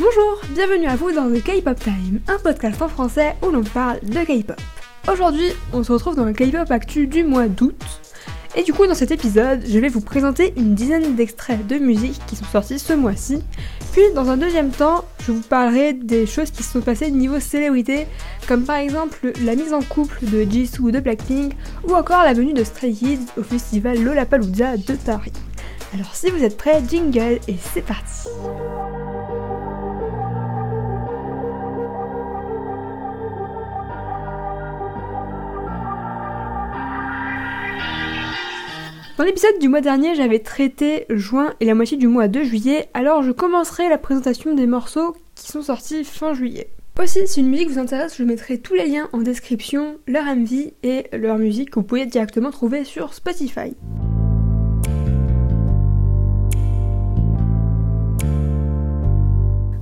Bonjour, bienvenue à vous dans The K-Pop Time, un podcast en français où l'on parle de K-Pop. Aujourd'hui, on se retrouve dans le K-Pop Actu du mois d'août. Et du coup, dans cet épisode, je vais vous présenter une dizaine d'extraits de musique qui sont sortis ce mois-ci. Puis, dans un deuxième temps, je vous parlerai des choses qui se sont passées niveau célébrité, comme par exemple la mise en couple de Jisoo de Blackpink, ou encore la venue de Stray Kids au festival Lollapalooza de Paris. Alors si vous êtes prêts, jingle et c'est parti Dans l'épisode du mois dernier, j'avais traité juin et la moitié du mois de juillet, alors je commencerai la présentation des morceaux qui sont sortis fin juillet. Aussi, si une musique vous intéresse, je mettrai tous les liens en description, leur MV et leur musique que vous pouvez directement trouver sur Spotify.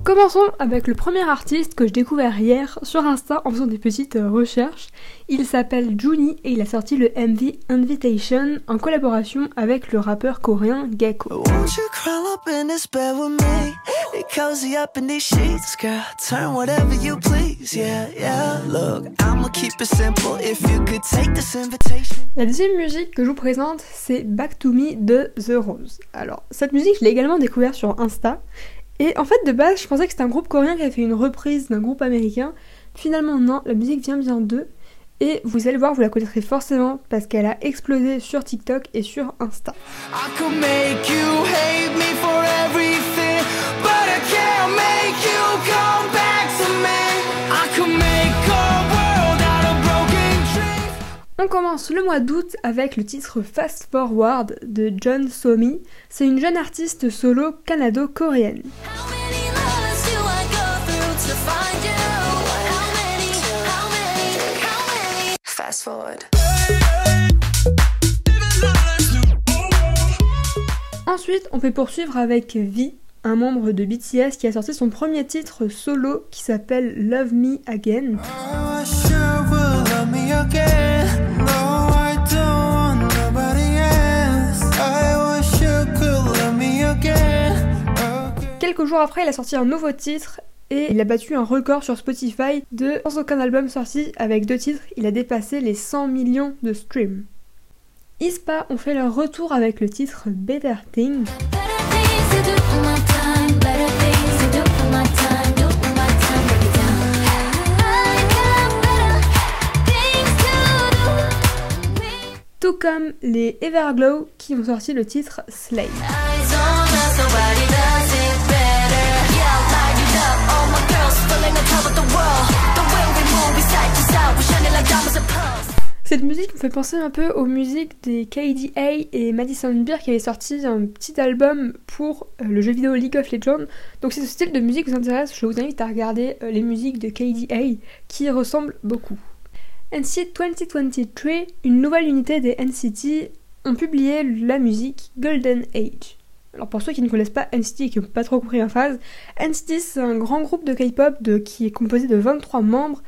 Commençons avec le premier artiste que je découvert hier sur Insta en faisant des petites euh, recherches. Il s'appelle Juni et il a sorti le MV Invitation en collaboration avec le rappeur coréen Gecko. La deuxième musique que je vous présente, c'est Back to Me de The Rose. Alors, cette musique, je l'ai également découverte sur Insta et en fait, de base, je pensais que c'était un groupe coréen qui avait fait une reprise d'un groupe américain. Finalement, non, la musique vient bien d'eux. Et vous allez voir, vous la connaîtrez forcément parce qu'elle a explosé sur TikTok et sur Insta. On commence le mois d'août avec le titre Fast Forward de John Somi. C'est une jeune artiste solo canado-coréenne. Ensuite, on peut poursuivre avec V, un membre de BTS qui a sorti son premier titre solo qui s'appelle Love Me Again. Quelques jours après, il a sorti un nouveau titre et il a battu un record sur Spotify de sans aucun album sorti avec deux titres, il a dépassé les 100 millions de streams. ISPA ont fait leur retour avec le titre Better Things. Tout comme les Everglow qui ont sorti le titre Slay. Cette musique me fait penser un peu aux musiques des KDA et Madison Beer qui avaient sorti un petit album pour euh, le jeu vidéo League of Legends. Donc si ce style de musique vous intéresse, je vous invite à regarder euh, les musiques de KDA qui ressemblent beaucoup. NCT 2023, une nouvelle unité des NCT, ont publié la musique Golden Age. Alors pour ceux qui ne connaissent pas NCT et qui n'ont pas trop compris ma phase, NCT c'est un grand groupe de K-pop qui est composé de 23 membres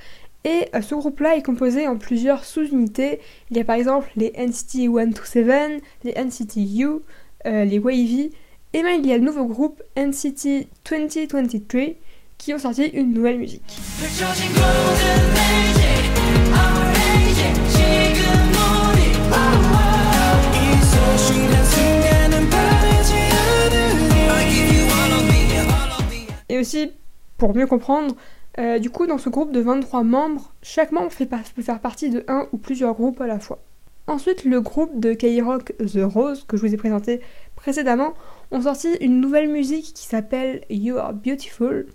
et euh, ce groupe-là est composé en plusieurs sous-unités. Il y a par exemple les NCT 127, les NCT U, euh, les Wavy, et même il y a le nouveau groupe NCT 2023 qui ont sorti une nouvelle musique. Et aussi, pour mieux comprendre, euh, du coup, dans ce groupe de 23 membres, chaque membre fait peut faire partie de un ou plusieurs groupes à la fois. Ensuite, le groupe de K-Rock The Rose, que je vous ai présenté précédemment, ont sorti une nouvelle musique qui s'appelle You Are Beautiful.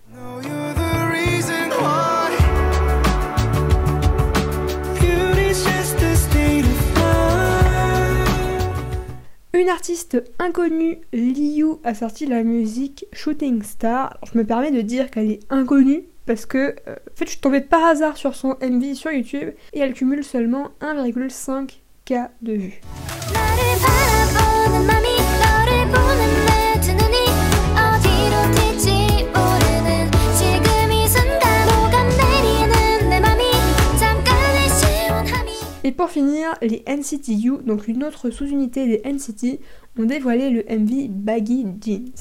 Une artiste inconnue, Liu, a sorti la musique Shooting Star. je me permets de dire qu'elle est inconnue parce que euh, en fait, je suis tombée par hasard sur son MV sur YouTube et elle cumule seulement 1,5K de vues. Et pour finir, les NCTU, donc une autre sous-unité des NCT, ont dévoilé le MV Baggy Jeans.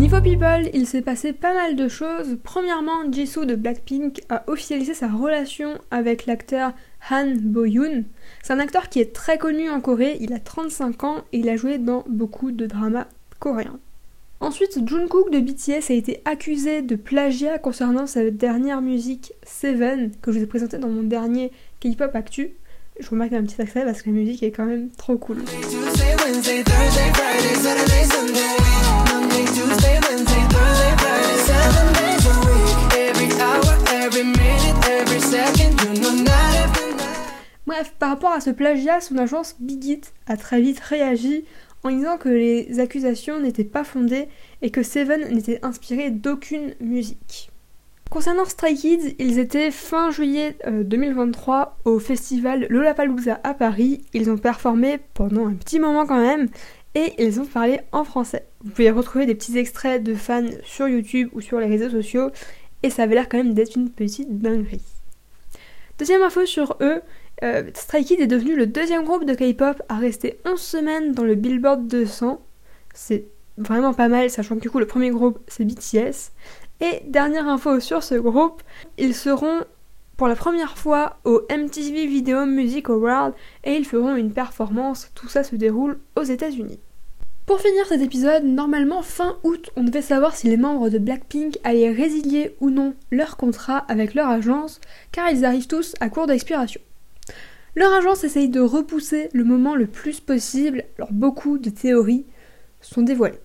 Niveau people, il s'est passé pas mal de choses. Premièrement, Jisoo de Blackpink a officialisé sa relation avec l'acteur Han Bo-yoon. C'est un acteur qui est très connu en Corée, il a 35 ans et il a joué dans beaucoup de dramas coréens. Ensuite, Jungkook de BTS a été accusé de plagiat concernant sa dernière musique Seven que je vous ai présentée dans mon dernier K-pop Actu. Je remarque un petit accès parce que la musique est quand même trop cool. Par rapport à ce plagiat, son agence Big a très vite réagi en disant que les accusations n'étaient pas fondées et que Seven n'était inspiré d'aucune musique. Concernant Stray Kids, ils étaient fin juillet 2023 euh, au festival Lollapalooza à Paris. Ils ont performé pendant un petit moment quand même et ils ont parlé en français. Vous pouvez retrouver des petits extraits de fans sur YouTube ou sur les réseaux sociaux et ça avait l'air quand même d'être une petite dinguerie. Deuxième info sur eux, euh, Stray Kids est devenu le deuxième groupe de K-pop à rester 11 semaines dans le Billboard 200. C'est vraiment pas mal, sachant que du coup le premier groupe c'est BTS. Et dernière info sur ce groupe, ils seront pour la première fois au MTV Video Music Award et ils feront une performance. Tout ça se déroule aux États-Unis. Pour finir cet épisode, normalement fin août, on devait savoir si les membres de Blackpink allaient résilier ou non leur contrat avec leur agence, car ils arrivent tous à court d'expiration. Leur agence essaye de repousser le moment le plus possible, alors beaucoup de théories sont dévoilées.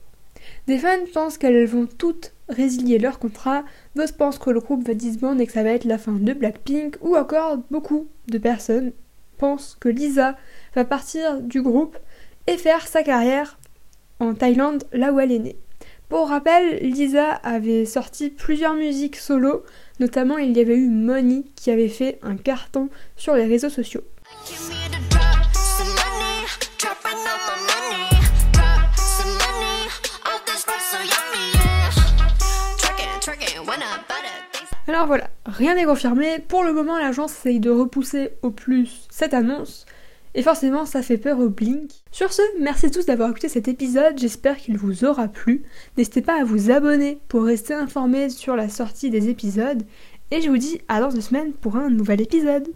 Des fans pensent qu'elles vont toutes résilier leur contrat, d'autres pensent que le groupe va disband et que ça va être la fin de Blackpink, ou encore beaucoup de personnes pensent que Lisa va partir du groupe et faire sa carrière en Thaïlande, là où elle est née. Pour rappel, Lisa avait sorti plusieurs musiques solo, notamment il y avait eu Money qui avait fait un carton sur les réseaux sociaux. Alors voilà, rien n'est confirmé. Pour le moment, l'agence essaye de repousser au plus cette annonce. Et forcément, ça fait peur au Blink. Sur ce, merci tous d'avoir écouté cet épisode, j'espère qu'il vous aura plu. N'hésitez pas à vous abonner pour rester informé sur la sortie des épisodes. Et je vous dis à dans deux semaines pour un nouvel épisode.